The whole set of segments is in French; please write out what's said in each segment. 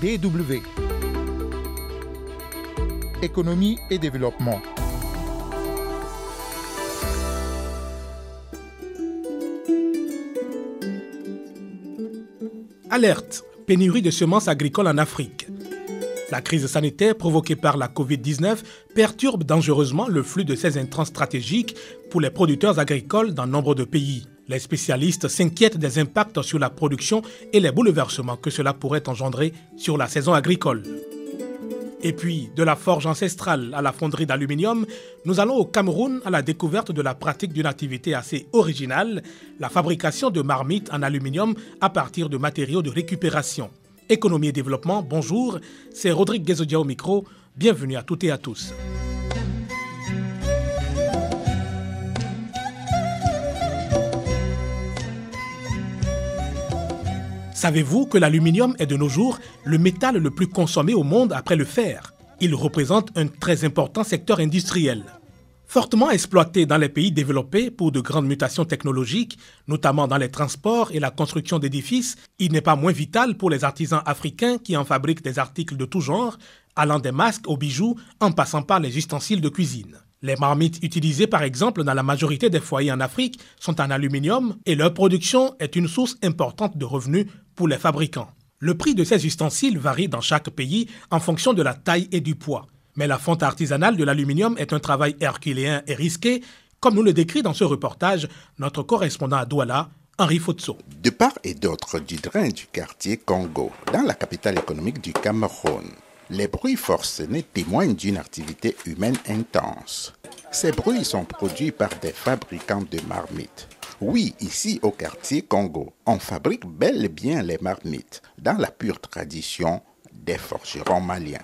DW. Économie et développement. Alerte, pénurie de semences agricoles en Afrique. La crise sanitaire provoquée par la Covid-19 perturbe dangereusement le flux de ces intrants stratégiques pour les producteurs agricoles dans nombre de pays. Les spécialistes s'inquiètent des impacts sur la production et les bouleversements que cela pourrait engendrer sur la saison agricole. Et puis, de la forge ancestrale à la fonderie d'aluminium, nous allons au Cameroun à la découverte de la pratique d'une activité assez originale, la fabrication de marmites en aluminium à partir de matériaux de récupération. Économie et développement, bonjour, c'est Rodrigue Guézodia au micro, bienvenue à toutes et à tous. Savez-vous que l'aluminium est de nos jours le métal le plus consommé au monde après le fer? Il représente un très important secteur industriel. Fortement exploité dans les pays développés pour de grandes mutations technologiques, notamment dans les transports et la construction d'édifices, il n'est pas moins vital pour les artisans africains qui en fabriquent des articles de tout genre, allant des masques aux bijoux en passant par les ustensiles de cuisine. Les marmites utilisées par exemple dans la majorité des foyers en Afrique sont en aluminium et leur production est une source importante de revenus pour les fabricants. Le prix de ces ustensiles varie dans chaque pays en fonction de la taille et du poids. Mais la fonte artisanale de l'aluminium est un travail herculéen et risqué, comme nous le décrit dans ce reportage notre correspondant à Douala, Henri Fotso. De part et d'autre du drain du quartier Congo, dans la capitale économique du Cameroun, les bruits forcenés témoignent d'une activité humaine intense. Ces bruits sont produits par des fabricants de marmites. Oui, ici au quartier Congo, on fabrique bel et bien les marmites, dans la pure tradition des forgerons maliens.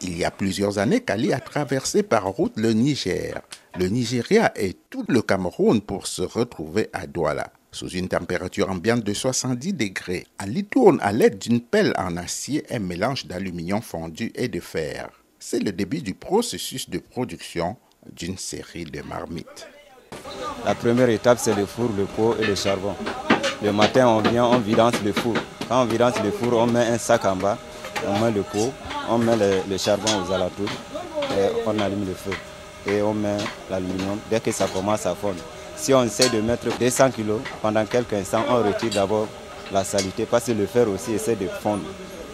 Il y a plusieurs années qu'Ali a traversé par route le Niger, le Nigeria et tout le Cameroun pour se retrouver à Douala. Sous une température ambiante de 70 degrés, Ali tourne à l'aide d'une pelle en acier un mélange d'aluminium fondu et de fer. C'est le début du processus de production d'une série de marmites. La première étape, c'est le four, le pot et le charbon. Le matin, on vient, on vidance le four. Quand on vidance le four, on met un sac en bas, on met le pot, on met le, charbon aux alentours et on allume le feu. Et on met l'aluminium dès que ça commence à fondre. Si on essaie de mettre 200 kg, pendant quelques instants, on retire d'abord la saleté parce que le fer aussi essaie de fondre.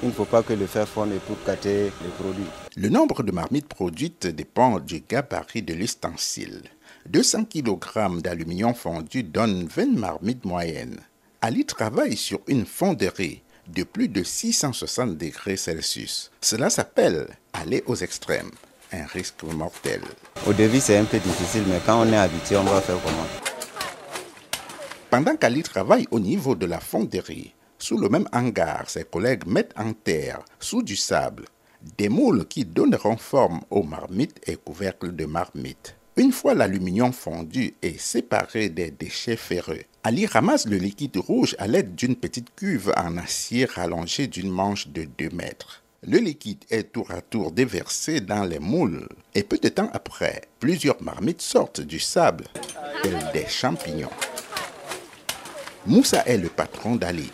Il ne faut pas que le fer fonde pour cater les produits. Le nombre de marmites produites dépend du gabarit de l'ustensile. 200 kg d'aluminium fondu donne 20 marmites moyennes. Ali travaille sur une fonderie de plus de 660 degrés Celsius. Cela s'appelle aller aux extrêmes, un risque mortel. Au début, c'est un peu difficile, mais quand on est habitué, on va faire comment? Pendant qu'Ali travaille au niveau de la fonderie, sous le même hangar, ses collègues mettent en terre, sous du sable, des moules qui donneront forme aux marmites et couvercles de marmites. Une fois l'aluminium fondu et séparé des déchets ferreux, Ali ramasse le liquide rouge à l'aide d'une petite cuve en acier rallongée d'une manche de 2 mètres. Le liquide est tour à tour déversé dans les moules et peu de temps après, plusieurs marmites sortent du sable, tels des champignons. Moussa est le patron d'Ali.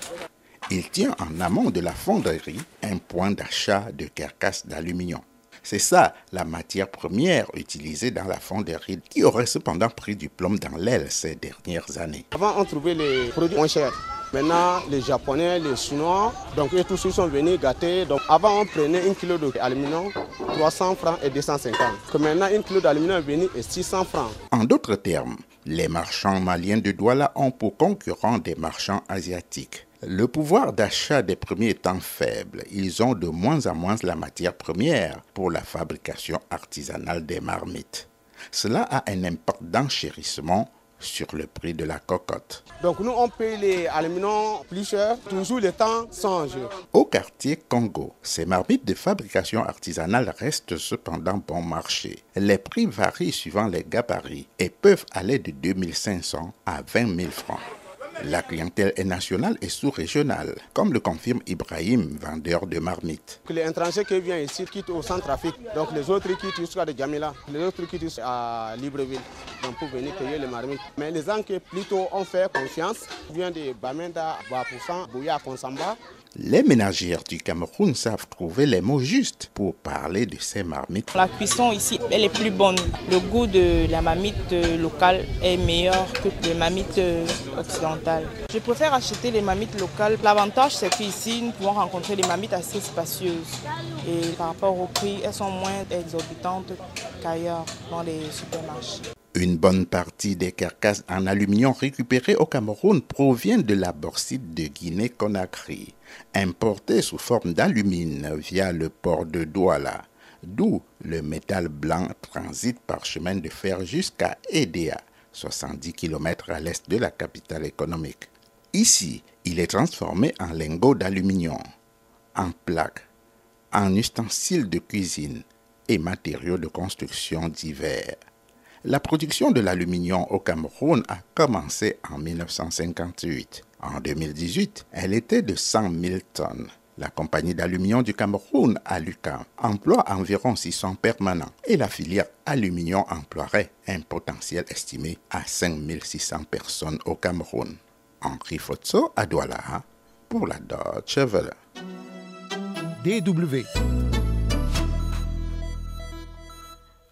Il tient en amont de la fonderie un point d'achat de carcasses d'aluminium. C'est ça la matière première utilisée dans la fonderie qui aurait cependant pris du plomb dans l'aile ces dernières années. Avant, on trouvait les produits moins chers. Maintenant, les Japonais, les Chinois, donc eux tous ils sont venus gâter. Donc avant, on prenait un kilo d'aluminium, 300 francs et 250. Que maintenant, un kilo d'aluminium est venu et 600 francs. En d'autres termes, les marchands maliens de Douala ont pour concurrents des marchands asiatiques. Le pouvoir d'achat des premiers étant faible, ils ont de moins en moins la matière première pour la fabrication artisanale des marmites. Cela a un impact d'enchérissement sur le prix de la cocotte. Donc nous, on paye les aluminiums plus cher, toujours le temps change. Au quartier Congo, ces marmites de fabrication artisanale restent cependant bon marché. Les prix varient suivant les gabarits et peuvent aller de 2500 à 20 000 francs. La clientèle est nationale et sous-régionale, comme le confirme Ibrahim, vendeur de marmites. Les étrangers qui viennent ici quittent au centre-Afrique. Donc les autres quittent jusqu'à Djamila, les autres quittent à Libreville donc pour venir cueillir les marmites. Mais les gens qui plutôt ont fait confiance viennent de Bamenda, Bapousan, Bouya, Konsamba, les ménagères du Cameroun savent trouver les mots justes pour parler de ces marmites. La cuisson ici, elle est plus bonne. Le goût de la marmite locale est meilleur que les marmites occidentales. Je préfère acheter les marmites locales. L'avantage, c'est qu'ici, nous pouvons rencontrer des marmites assez spacieuses. Et par rapport au prix, elles sont moins exorbitantes qu'ailleurs dans les supermarchés. Une bonne partie des carcasses en aluminium récupérées au Cameroun provient de la bauxite de Guinée-Conakry, importée sous forme d'alumine via le port de Douala, d'où le métal blanc transite par chemin de fer jusqu'à Edea, 70 km à l'est de la capitale économique. Ici, il est transformé en lingots d'aluminium, en plaques, en ustensiles de cuisine et matériaux de construction divers. La production de l'aluminium au Cameroun a commencé en 1958. En 2018, elle était de 100 000 tonnes. La compagnie d'aluminium du Cameroun, Alucam, emploie environ 600 permanents et la filière aluminium emploierait un potentiel estimé à 5 600 personnes au Cameroun. Henri Fotso à Douala pour la Deutsche Welle. DW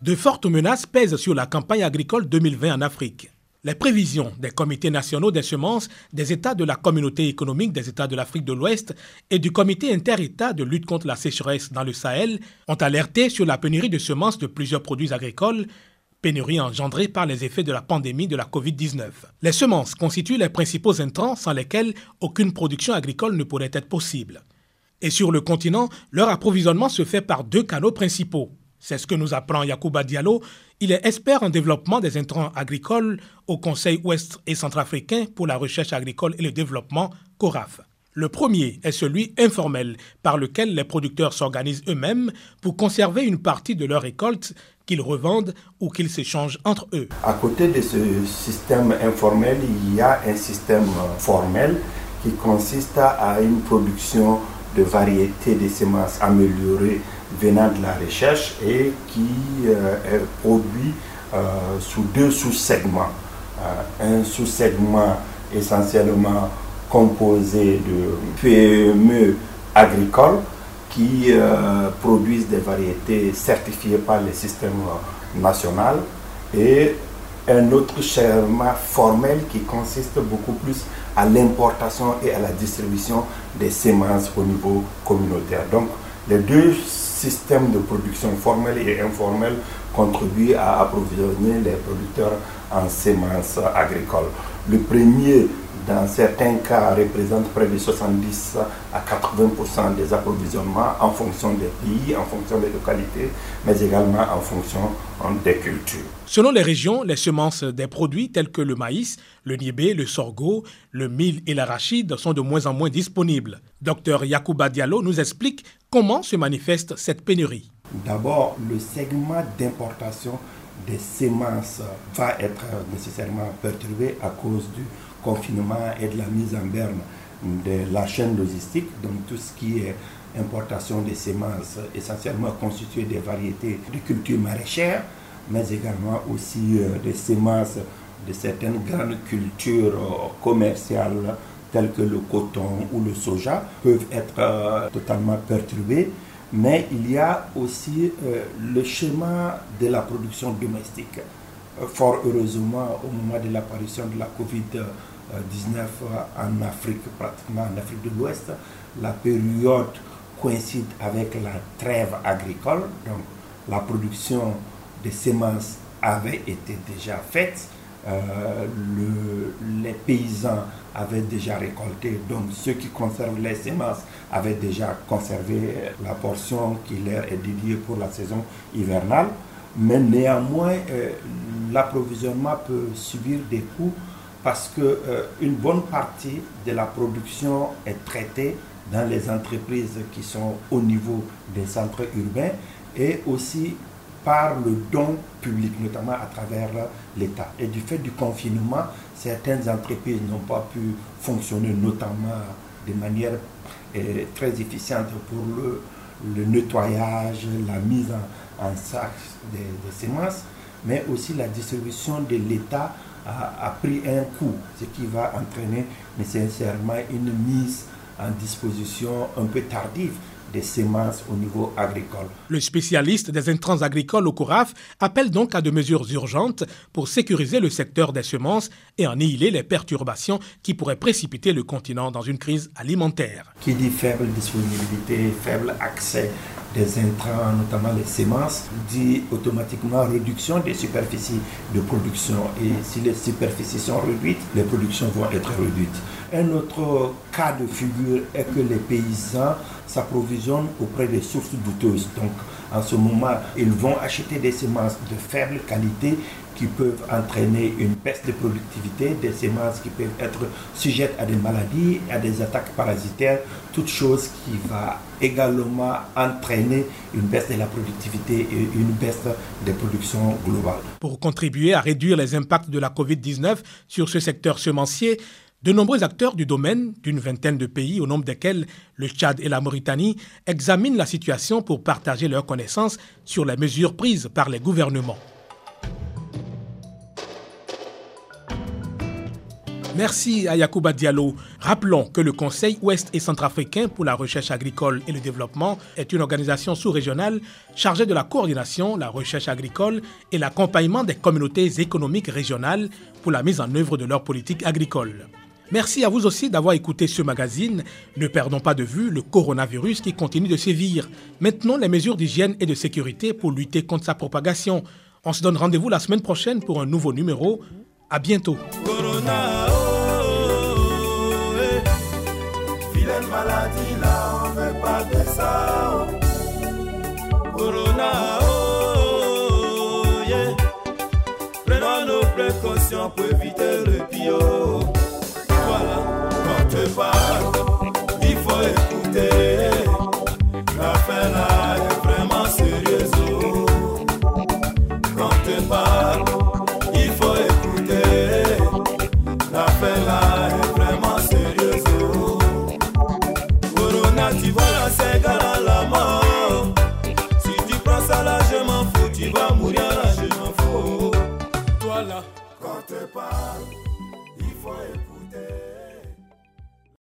De fortes menaces pèsent sur la campagne agricole 2020 en Afrique. Les prévisions des comités nationaux des semences des États de la communauté économique des États de l'Afrique de l'Ouest et du comité inter-État de lutte contre la sécheresse dans le Sahel ont alerté sur la pénurie de semences de plusieurs produits agricoles, pénurie engendrée par les effets de la pandémie de la Covid-19. Les semences constituent les principaux intrants sans lesquels aucune production agricole ne pourrait être possible. Et sur le continent, leur approvisionnement se fait par deux canaux principaux c'est ce que nous apprend Yacouba Diallo. Il est expert en développement des intrants agricoles au Conseil ouest et centrafricain pour la recherche agricole et le développement, CORAF. Le premier est celui informel, par lequel les producteurs s'organisent eux-mêmes pour conserver une partie de leur récolte qu'ils revendent ou qu'ils s'échangent entre eux. À côté de ce système informel, il y a un système formel qui consiste à une production de variétés de semences améliorées venant de la recherche et qui euh, est produit euh, sous deux sous-segments. Euh, un sous-segment essentiellement composé de PME agricoles qui produisent des variétés certifiées par le système national et un autre schéma formel qui consiste beaucoup plus à l'importation et à la distribution des semences au niveau communautaire. Donc les deux système de production formel et informel contribue à approvisionner les producteurs en semences agricoles. Le premier, dans certains cas, représente près de 70 à 80% des approvisionnements en fonction des pays, en fonction des localités, mais également en fonction des cultures. Selon les régions, les semences des produits tels que le maïs, le niébé, le sorgho, le mil et l'arachide sont de moins en moins disponibles. Docteur Yacouba Diallo nous explique comment se manifeste cette pénurie. D'abord, le segment d'importation des semences va être nécessairement perturbé à cause du confinement et de la mise en berne de la chaîne logistique, donc tout ce qui est importation des semences essentiellement constituées des variétés de cultures maraîchères, mais également aussi euh, des semences de certaines grandes cultures euh, commerciales telles que le coton ou le soja peuvent être euh, totalement perturbées. Mais il y a aussi le schéma de la production domestique. fort heureusement, au moment de l'apparition de la COVID-19 en Afrique, pratiquement en Afrique de l'Ouest, la période coïncide avec la trêve agricole, donc la production des semences avait été déjà faite. Euh, les paysans avaient déjà récolté, donc ceux qui conservent les semences avaient déjà conservé la portion qui leur est dédiée pour la saison hivernale. Mais néanmoins, euh, l'approvisionnement peut subir des coûts parce qu'une euh, bonne partie de la production est traitée dans les entreprises qui sont au niveau des centres urbains et aussi par le don public, notamment à travers l'État. Et du fait du confinement, certaines entreprises n'ont pas pu fonctionner, notamment de manière euh, très efficiente pour le, nettoyage, la mise en sac des, semences, mais aussi la distribution de l'État a, a, pris un coup, ce qui va entraîner nécessairement une mise en disposition un peu tardive des semences au niveau agricole. Le spécialiste des intrants agricoles au CORAF appelle donc à de mesures urgentes pour sécuriser le secteur des semences et annihiler les perturbations qui pourraient précipiter le continent dans une crise alimentaire. Qui dit faible disponibilité, faible accès des intrants, notamment les semences, dit automatiquement réduction des superficies de production. Et si les superficies sont réduites, les productions vont être réduites. Un autre cas de figure est que les paysans s'approvisionnent auprès des sources douteuses. Donc, en ce moment, ils vont acheter des semences de faible qualité qui peuvent entraîner une baisse de productivité, des semences qui peuvent être sujettes à des maladies, à des attaques parasitaires, toute chose qui va également entraîner une baisse de la productivité et une baisse des productions globales. Pour contribuer à réduire les impacts de la COVID-19 sur ce secteur semencier, de nombreux acteurs du domaine, d'une vingtaine de pays au nombre desquels le Tchad et la Mauritanie, examinent la situation pour partager leurs connaissances sur les mesures prises par les gouvernements. Merci à Yacouba Diallo. Rappelons que le Conseil ouest et centrafricain pour la recherche agricole et le développement est une organisation sous-régionale chargée de la coordination, la recherche agricole et l'accompagnement des communautés économiques régionales pour la mise en œuvre de leur politique agricole. Merci à vous aussi d'avoir écouté ce magazine. Ne perdons pas de vue le coronavirus qui continue de sévir. Maintenant, les mesures d'hygiène et de sécurité pour lutter contre sa propagation. On se donne rendez-vous la semaine prochaine pour un nouveau numéro. À bientôt. Corona, oh, oh. Oh. Prenons nos précautions Bye.